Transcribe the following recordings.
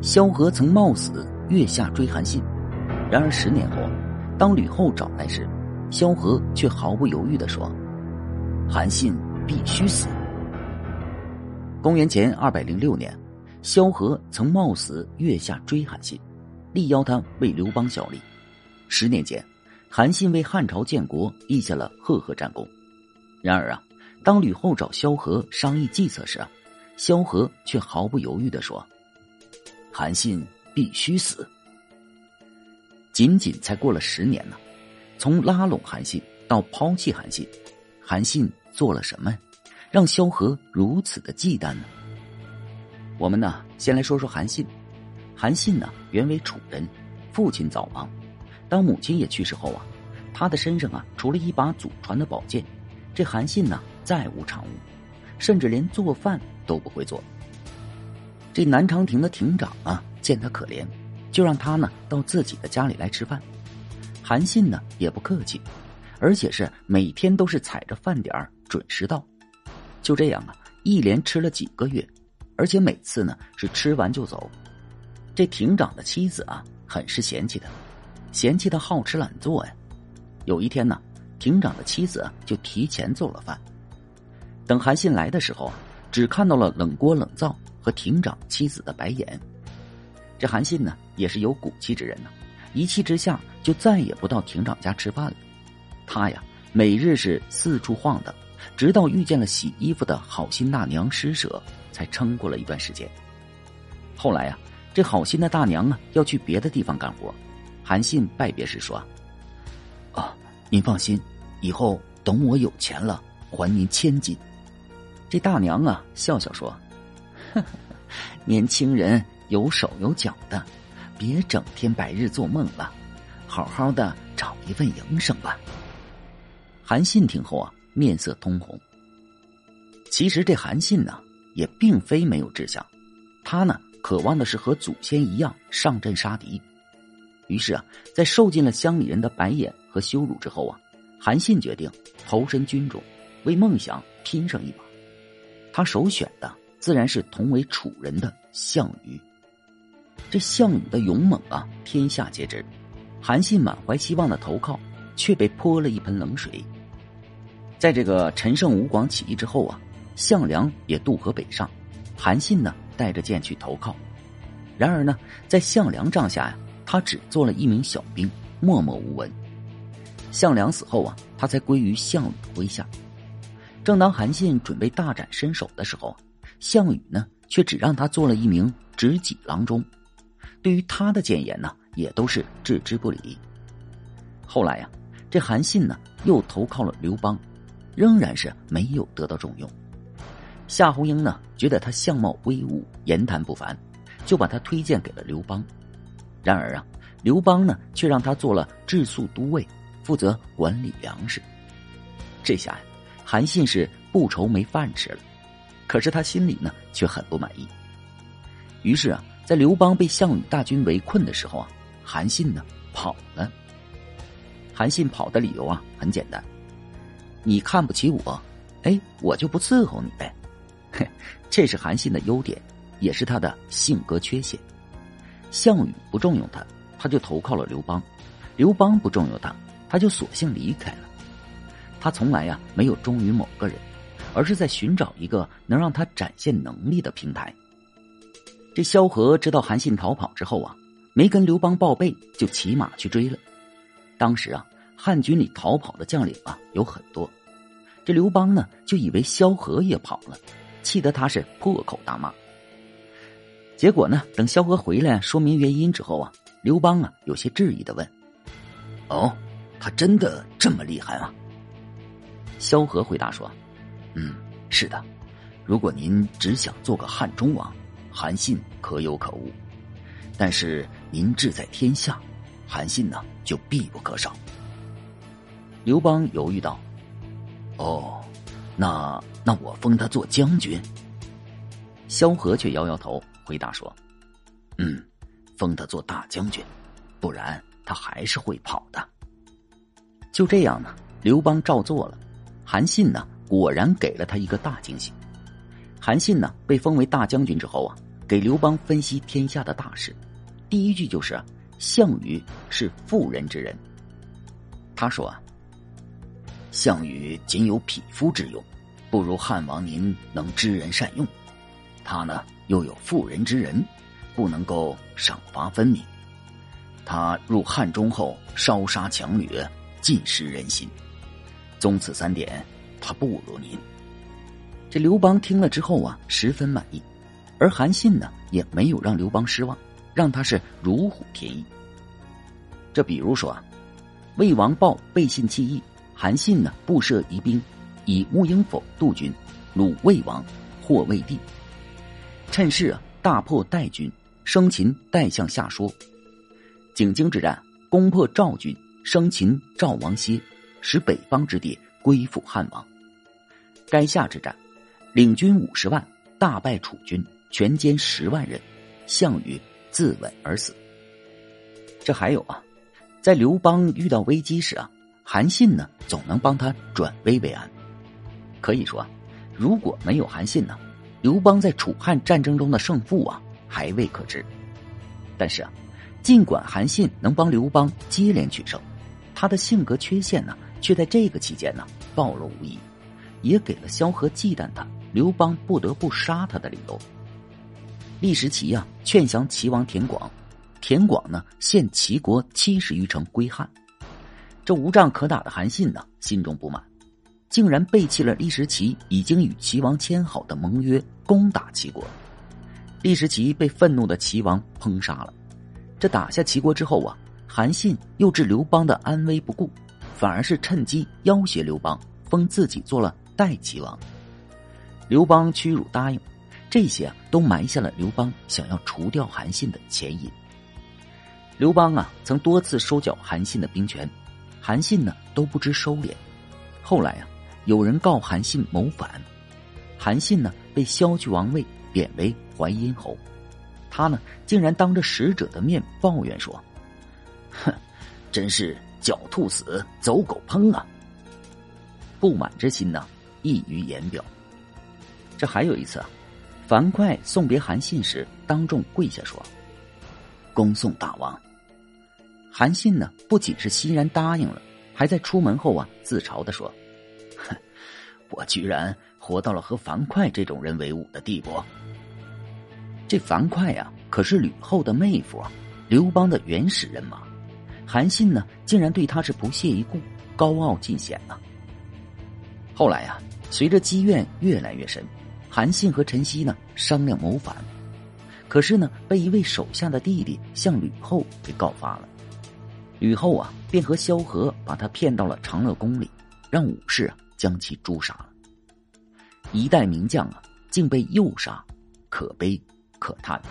萧何曾冒死月下追韩信，然而十年后，当吕后找来时，萧何却毫不犹豫的说：“韩信必须死。”公元前二百零六年，萧何曾冒死月下追韩信，力邀他为刘邦效力。十年间，韩信为汉朝建国立下了赫赫战功。然而啊，当吕后找萧何商议计策时，萧何却毫不犹豫的说。韩信必须死。仅仅才过了十年呢，从拉拢韩信到抛弃韩信，韩信做了什么，让萧何如此的忌惮呢？我们呢，先来说说韩信。韩信呢，原为楚人，父亲早亡，当母亲也去世后啊，他的身上啊，除了一把祖传的宝剑，这韩信呢，再无长物，甚至连做饭都不会做。这南长亭的亭长啊，见他可怜，就让他呢到自己的家里来吃饭。韩信呢也不客气，而且是每天都是踩着饭点准时到。就这样啊，一连吃了几个月，而且每次呢是吃完就走。这亭长的妻子啊，很是嫌弃他，嫌弃他好吃懒做呀。有一天呢，亭长的妻子就提前做了饭，等韩信来的时候，只看到了冷锅冷灶。和亭长妻子的白眼，这韩信呢也是有骨气之人呢，一气之下就再也不到亭长家吃饭了。他呀每日是四处晃荡，直到遇见了洗衣服的好心大娘施舍，才撑过了一段时间。后来呀，这好心的大娘啊要去别的地方干活，韩信拜别时说：“啊，您放心，以后等我有钱了还您千金。”这大娘啊笑笑说。年轻人有手有脚的，别整天白日做梦了，好好的找一份营生吧。韩信听后啊，面色通红。其实这韩信呢，也并非没有志向，他呢，渴望的是和祖先一样上阵杀敌。于是啊，在受尽了乡里人的白眼和羞辱之后啊，韩信决定投身军中，为梦想拼上一把。他首选的。自然是同为楚人的项羽。这项羽的勇猛啊，天下皆知。韩信满怀希望的投靠，却被泼了一盆冷水。在这个陈胜吴广起义之后啊，项梁也渡河北上，韩信呢带着剑去投靠。然而呢，在项梁帐下呀，他只做了一名小兵，默默无闻。项梁死后啊，他才归于项羽麾下。正当韩信准备大展身手的时候。项羽呢，却只让他做了一名执戟郎中，对于他的谏言呢，也都是置之不理。后来呀，这韩信呢，又投靠了刘邦，仍然是没有得到重用。夏侯婴呢，觉得他相貌威武，言谈不凡，就把他推荐给了刘邦。然而啊，刘邦呢，却让他做了治粟都尉，负责管理粮食。这下呀，韩信是不愁没饭吃了。可是他心里呢却很不满意。于是啊，在刘邦被项羽大军围困的时候啊，韩信呢跑了。韩信跑的理由啊很简单：你看不起我，哎，我就不伺候你呗。嘿，这是韩信的优点，也是他的性格缺陷。项羽不重用他，他就投靠了刘邦；刘邦不重用他，他就索性离开了。他从来呀没有忠于某个人。而是在寻找一个能让他展现能力的平台。这萧何知道韩信逃跑之后啊，没跟刘邦报备，就骑马去追了。当时啊，汉军里逃跑的将领啊有很多，这刘邦呢就以为萧何也跑了，气得他是破口大骂。结果呢，等萧何回来说明原因之后啊，刘邦啊有些质疑的问：“哦，他真的这么厉害吗？”萧何回答说。嗯，是的。如果您只想做个汉中王，韩信可有可无；但是您志在天下，韩信呢就必不可少。刘邦犹豫道：“哦，那那我封他做将军。”萧何却摇摇头，回答说：“嗯，封他做大将军，不然他还是会跑的。”就这样呢，刘邦照做了。韩信呢？果然给了他一个大惊喜。韩信呢，被封为大将军之后啊，给刘邦分析天下的大事，第一句就是“项羽是妇人之仁”。他说：“啊，项羽仅有匹夫之勇，不如汉王您能知人善用。他呢，又有妇人之仁，不能够赏罚分明。他入汉中后，烧杀抢掠，尽失人心。综此三点，他不如您。”这刘邦听了之后啊，十分满意，而韩信呢，也没有让刘邦失望，让他是如虎添翼。这比如说啊。魏王豹背信弃义，韩信呢布设疑兵，以穆英否杜军，虏魏王，获魏地。趁势啊大破代军，生擒代相夏说。景京之战攻破赵军，生擒赵王歇，使北方之地归附汉王。垓下之战，领军五十万，大败楚军，全歼十万人，项羽自刎而死。这还有啊。在刘邦遇到危机时啊，韩信呢总能帮他转危为安。可以说啊，如果没有韩信呢，刘邦在楚汉战争中的胜负啊还未可知。但是啊，尽管韩信能帮刘邦接连取胜，他的性格缺陷呢却在这个期间呢暴露无遗，也给了萧何忌惮他、刘邦不得不杀他的理由。李时齐呀劝降齐王田广。田广呢，献齐国七十余城归汉。这无仗可打的韩信呢，心中不满，竟然背弃了李时齐已经与齐王签好的盟约，攻打齐国。李时齐被愤怒的齐王烹杀了。这打下齐国之后啊，韩信又置刘邦的安危不顾，反而是趁机要挟刘邦，封自己做了代齐王。刘邦屈辱答应，这些啊，都埋下了刘邦想要除掉韩信的前因。刘邦啊，曾多次收缴韩信的兵权，韩信呢都不知收敛。后来啊，有人告韩信谋反，韩信呢被削去王位，贬为淮阴侯。他呢竟然当着使者的面抱怨说：“哼，真是狡兔死，走狗烹啊！”不满之心呢溢于言表。这还有一次啊，樊哙送别韩信时，当众跪下说：“恭送大王。”韩信呢，不仅是欣然答应了，还在出门后啊，自嘲的说：“哼，我居然活到了和樊哙这种人为伍的地步。”这樊哙呀，可是吕后的妹夫啊，刘邦的原始人马。韩信呢，竟然对他是不屑一顾，高傲尽显呐。后来呀，随着积怨越来越深，韩信和陈豨呢商量谋反，可是呢，被一位手下的弟弟向吕后给告发了。吕后啊，便和萧何把他骗到了长乐宫里，让武士啊将其诛杀了。一代名将啊，竟被诱杀，可悲可叹。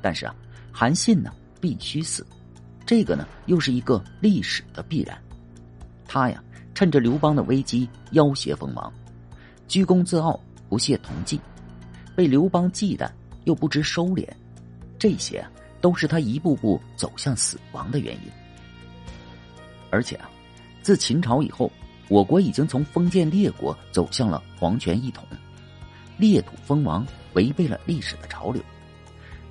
但是啊，韩信呢必须死，这个呢又是一个历史的必然。他呀，趁着刘邦的危机要挟封王，居功自傲，不屑同进，被刘邦忌惮又不知收敛，这些都是他一步步走向死亡的原因。而且啊，自秦朝以后，我国已经从封建列国走向了皇权一统，列土封王违背了历史的潮流。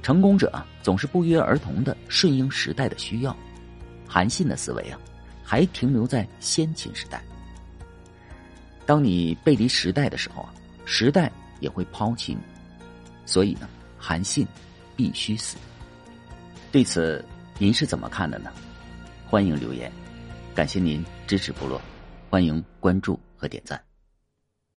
成功者啊，总是不约而同的顺应时代的需要。韩信的思维啊，还停留在先秦时代。当你背离时代的时候啊，时代也会抛弃你。所以呢，韩信必须死。对此，您是怎么看的呢？欢迎留言。感谢您支持部落，欢迎关注和点赞。